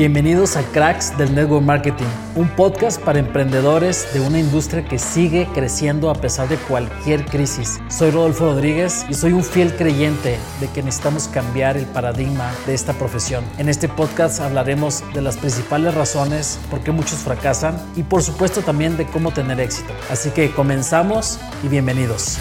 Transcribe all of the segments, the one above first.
Bienvenidos a Cracks del Network Marketing, un podcast para emprendedores de una industria que sigue creciendo a pesar de cualquier crisis. Soy Rodolfo Rodríguez y soy un fiel creyente de que necesitamos cambiar el paradigma de esta profesión. En este podcast hablaremos de las principales razones por qué muchos fracasan y por supuesto también de cómo tener éxito. Así que comenzamos y bienvenidos.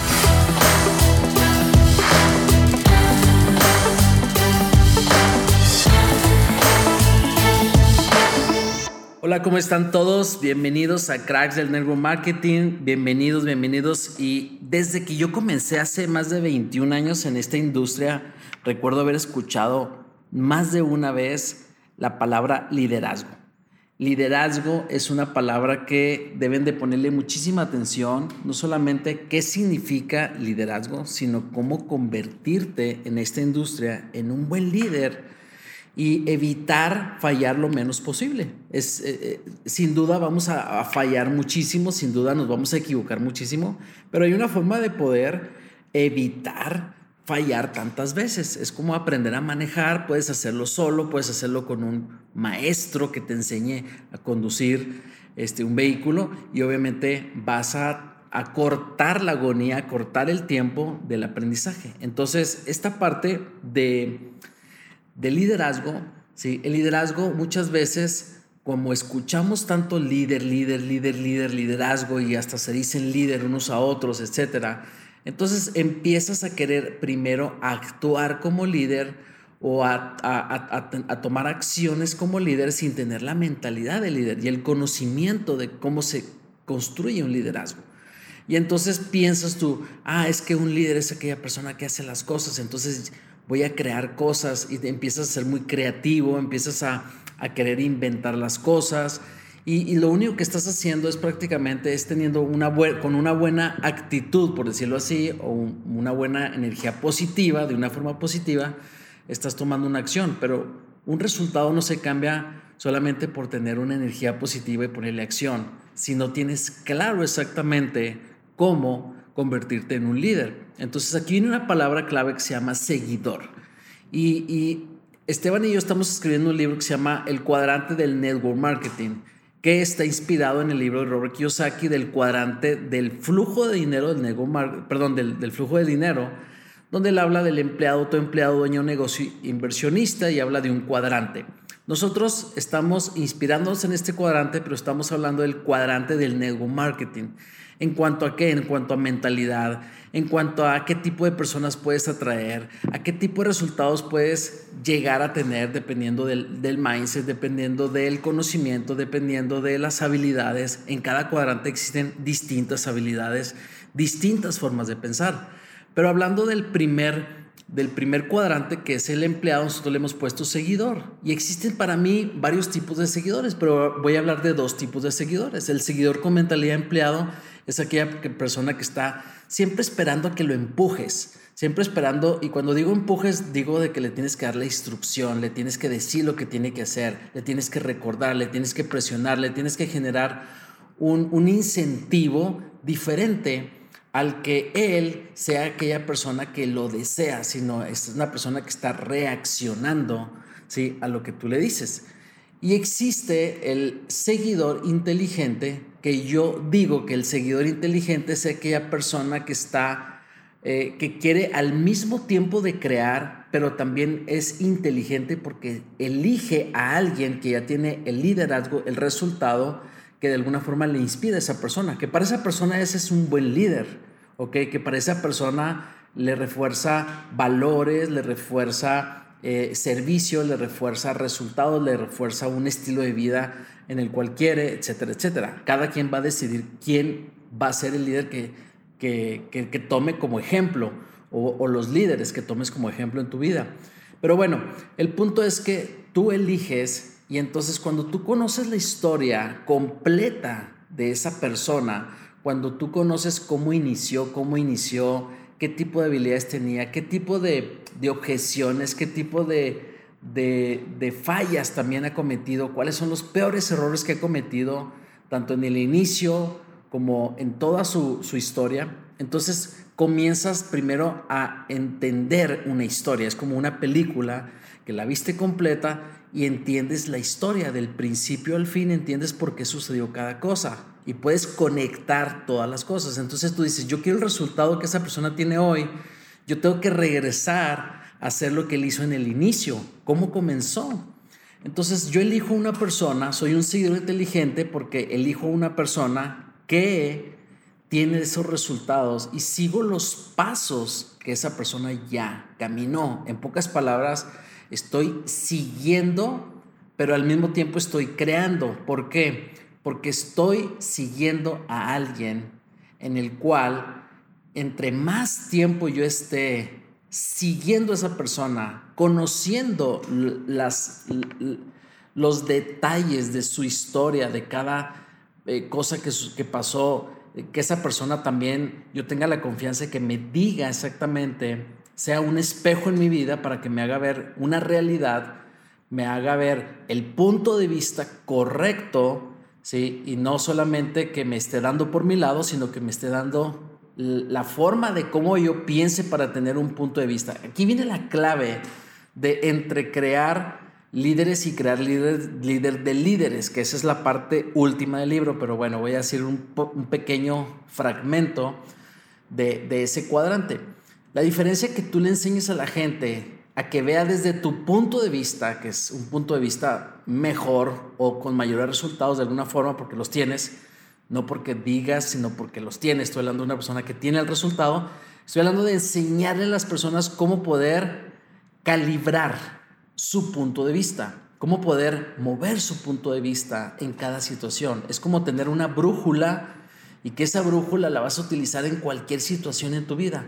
¿Cómo están todos? Bienvenidos a Cracks del Network Marketing. Bienvenidos, bienvenidos. Y desde que yo comencé hace más de 21 años en esta industria, recuerdo haber escuchado más de una vez la palabra liderazgo. Liderazgo es una palabra que deben de ponerle muchísima atención, no solamente qué significa liderazgo, sino cómo convertirte en esta industria en un buen líder y evitar fallar lo menos posible. Es, eh, eh, sin duda vamos a, fallar muchísimo, sin duda nos vamos a equivocar muchísimo, pero hay una forma de poder evitar fallar tantas veces. Es como aprender a manejar, puedes hacerlo solo, puedes hacerlo con un maestro que te enseñe a conducir este, un vehículo y obviamente vas a, a cortar la agonía, a cortar el tiempo del aprendizaje. Entonces, esta parte de de liderazgo, ¿sí? el liderazgo muchas veces, como escuchamos tanto líder, líder, líder, líder, liderazgo y hasta se dicen líder unos a otros, etcétera, entonces empiezas a querer primero actuar como líder o a, a, tomar acciones como líder sin tener la mentalidad de líder y el conocimiento de cómo se construye un liderazgo. Y entonces piensas tú, ah, es que un líder es aquella persona que hace las cosas, entonces voy a crear cosas y empiezas a ser muy creativo, empiezas a, querer inventar las cosas y, lo único que estás haciendo es prácticamente es teniendo una con una buena actitud, por decirlo así, o una buena energía positiva, de una forma positiva, estás tomando una acción, pero un resultado no se cambia solamente por tener una energía positiva y ponerle acción, si no tienes claro exactamente cómo convertirte en un líder. Entonces aquí viene una palabra clave que se llama seguidor. Y, Esteban y yo estamos escribiendo un libro que se llama El cuadrante del network marketing, que está inspirado en el libro de Robert Kiyosaki del cuadrante del flujo de dinero del network, perdón, del, del flujo de dinero, donde él habla del empleado, autoempleado, dueño negocio, inversionista y habla de un cuadrante. Nosotros estamos inspirándonos en este cuadrante, pero estamos hablando del cuadrante del network marketing. ¿En cuanto a qué? En cuanto a mentalidad, en cuanto a qué tipo de personas puedes atraer, a qué tipo de resultados puedes llegar a tener dependiendo del, del mindset, dependiendo del conocimiento, dependiendo de las habilidades. En cada cuadrante existen distintas habilidades, distintas formas de pensar. Pero hablando del primer del primer cuadrante, que es el empleado, nosotros le hemos puesto seguidor. Y existen para mí varios tipos de seguidores, pero voy a hablar de dos tipos de seguidores. El seguidor con mentalidad empleado es aquella persona que está siempre esperando a que lo empujes, siempre esperando, y cuando digo empujes, digo de que le tienes que dar la instrucción, le tienes que decir lo que tiene que hacer, le tienes que recordar, le tienes que presionar, le tienes que generar un, un incentivo diferente al que él sea aquella persona que lo desea, sino es una persona que está reaccionando ¿sí? a lo que tú le dices. Y existe el seguidor inteligente, que yo digo que el seguidor inteligente es aquella persona que está, eh, que quiere al mismo tiempo de crear, pero también es inteligente porque elige a alguien que ya tiene el liderazgo, el resultado, que de alguna forma le inspira a esa persona, que para esa persona ese es un buen líder, ¿ok? Que para esa persona le refuerza valores, le refuerza eh, servicio, le refuerza resultados, le refuerza un estilo de vida en el cual quiere, etcétera, etcétera. Cada quien va a decidir quién va a ser el líder que, que, que, tome como ejemplo o, o, los líderes que tomes como ejemplo en tu vida. Pero bueno, el punto es que tú eliges y entonces cuando tú conoces la historia completa de esa persona, cuando tú conoces cómo inició, cómo inició, qué tipo de habilidades tenía, qué tipo de, objeciones, qué tipo de, de, fallas también ha cometido, cuáles son los peores errores que ha cometido, tanto en el inicio como en toda su, su historia. Entonces comienzas primero a entender una historia, es como una película que la viste completa y entiendes la historia del principio al fin, entiendes por qué sucedió cada cosa y puedes conectar todas las cosas. Entonces tú dices, yo quiero el resultado que esa persona tiene hoy, yo tengo que regresar a hacer lo que él hizo en el inicio, cómo comenzó. Entonces yo elijo una persona, soy un seguidor inteligente porque elijo una persona que tiene esos resultados y sigo los pasos que esa persona ya caminó. En pocas palabras, estoy siguiendo, pero al mismo tiempo estoy creando. ¿Por qué? Porque estoy siguiendo a alguien en el cual entre más tiempo yo esté siguiendo a esa persona, conociendo las, los detalles de su historia, de cada eh, cosa que, que pasó, que esa persona también yo tenga la confianza de que me diga exactamente, sea un espejo en mi vida para que me haga ver una realidad, me haga ver el punto de vista correcto, ¿sí? Y no solamente que me esté dando por mi lado, sino que me esté dando la forma de cómo yo piense para tener un punto de vista. Aquí viene la clave de entre crear líderes y crear líder, líder de líderes, que esa es la parte última del libro, pero bueno, voy a decir un, pequeño fragmento de, de ese cuadrante. La diferencia que tú le enseñes a la gente a que vea desde tu punto de vista, que es un punto de vista mejor o con mayores resultados de alguna forma porque los tienes, no porque digas, sino porque los tienes. Estoy hablando de una persona que tiene el resultado. Estoy hablando de enseñarle a las personas cómo poder calibrar su punto de vista, cómo poder mover su punto de vista en cada situación. Es como tener una brújula y que esa brújula la vas a utilizar en cualquier situación en tu vida.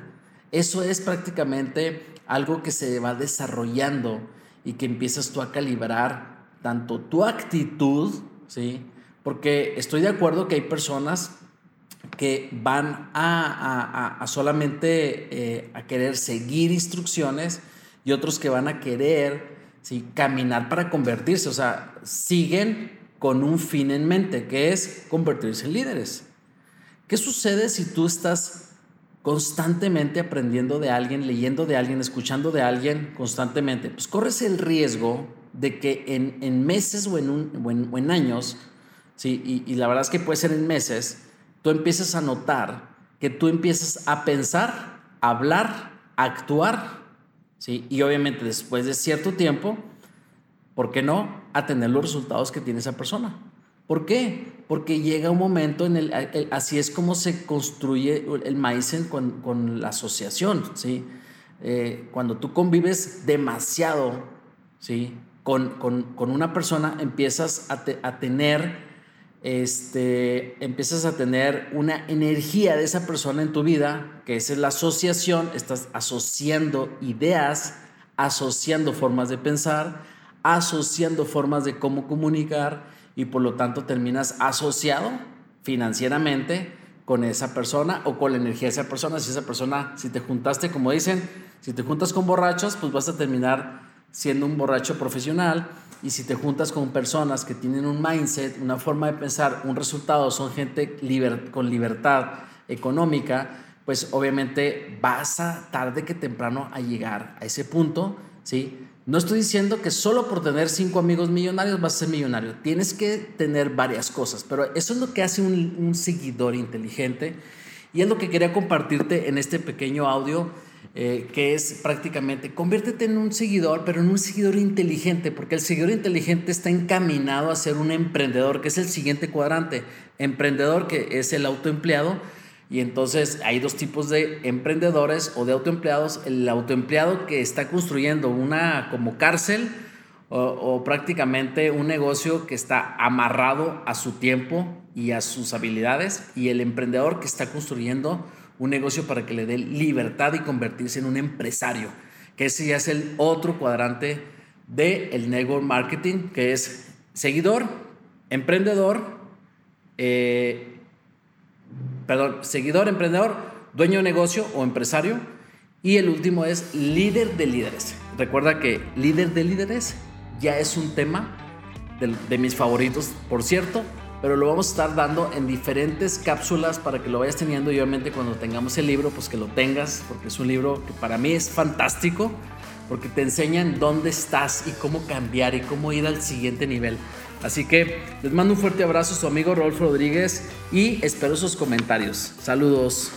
Eso es prácticamente algo que se va desarrollando y que empiezas tú a calibrar tanto tu actitud, ¿sí? Porque estoy de acuerdo que hay personas que van a, solamente eh, a querer seguir instrucciones y otros que van a querer ¿sí? caminar para convertirse, o sea, siguen con un fin en mente, que es convertirse en líderes. ¿Qué sucede si tú estás constantemente aprendiendo de alguien, leyendo de alguien, escuchando de alguien constantemente? Pues corres el riesgo de que en, meses o en, un, en años ¿sí? Y, la verdad es que puede ser en meses, tú empiezas a notar que tú empiezas a pensar, a hablar, a actuar, ¿sí? Y obviamente después de cierto tiempo, ¿por qué no? A tener los resultados que tiene esa persona. ¿Por qué? Porque llega un momento en el, así es como se construye el maíz con, con la asociación, ¿sí? Eh, cuando tú convives demasiado, ¿sí? Con, con, con una persona, empiezas a, a tener este, empiezas a tener una energía de esa persona en tu vida, que es la asociación, estás asociando ideas, asociando formas de pensar, asociando formas de cómo comunicar y por lo tanto terminas asociado financieramente con esa persona o con la energía de esa persona. Si esa persona, si te juntaste, como dicen, si te juntas con borrachos, pues vas a terminar siendo un borracho profesional y si te juntas con personas que tienen un mindset, una forma de pensar, un resultado, son gente con libertad económica, pues obviamente vas a tarde que temprano a llegar a ese punto, ¿sí? No estoy diciendo que solo por tener cinco amigos millonarios vas a ser millonario. Tienes que tener varias cosas, pero eso es lo que hace un, seguidor inteligente y es lo que quería compartirte en este pequeño audio eh, que es prácticamente conviértete en un seguidor, pero en un seguidor inteligente, porque el seguidor inteligente está encaminado a ser un emprendedor, que es el siguiente cuadrante. Emprendedor, que es el autoempleado, y entonces hay dos tipos de emprendedores o de autoempleados. El autoempleado que está construyendo una como cárcel o, o, prácticamente un negocio que está amarrado a su tiempo y a sus habilidades. Y el emprendedor que está construyendo un negocio para que le dé libertad y convertirse en un empresario, que ese ya es el otro cuadrante del el network marketing, que es seguidor, emprendedor, eh, perdón, seguidor, emprendedor, dueño de negocio o empresario. Y el último es líder de líderes. Recuerda que líder de líderes ya es un tema de, de mis favoritos, por cierto, pero lo vamos a estar dando en diferentes cápsulas para que lo vayas teniendo y obviamente cuando tengamos el libro, pues que lo tengas, porque es un libro que para mí es fantástico, porque te enseña en dónde estás y cómo cambiar y cómo ir al siguiente nivel. Así que les mando un fuerte abrazo su amigo Rolfo Rodríguez y espero sus comentarios. Saludos.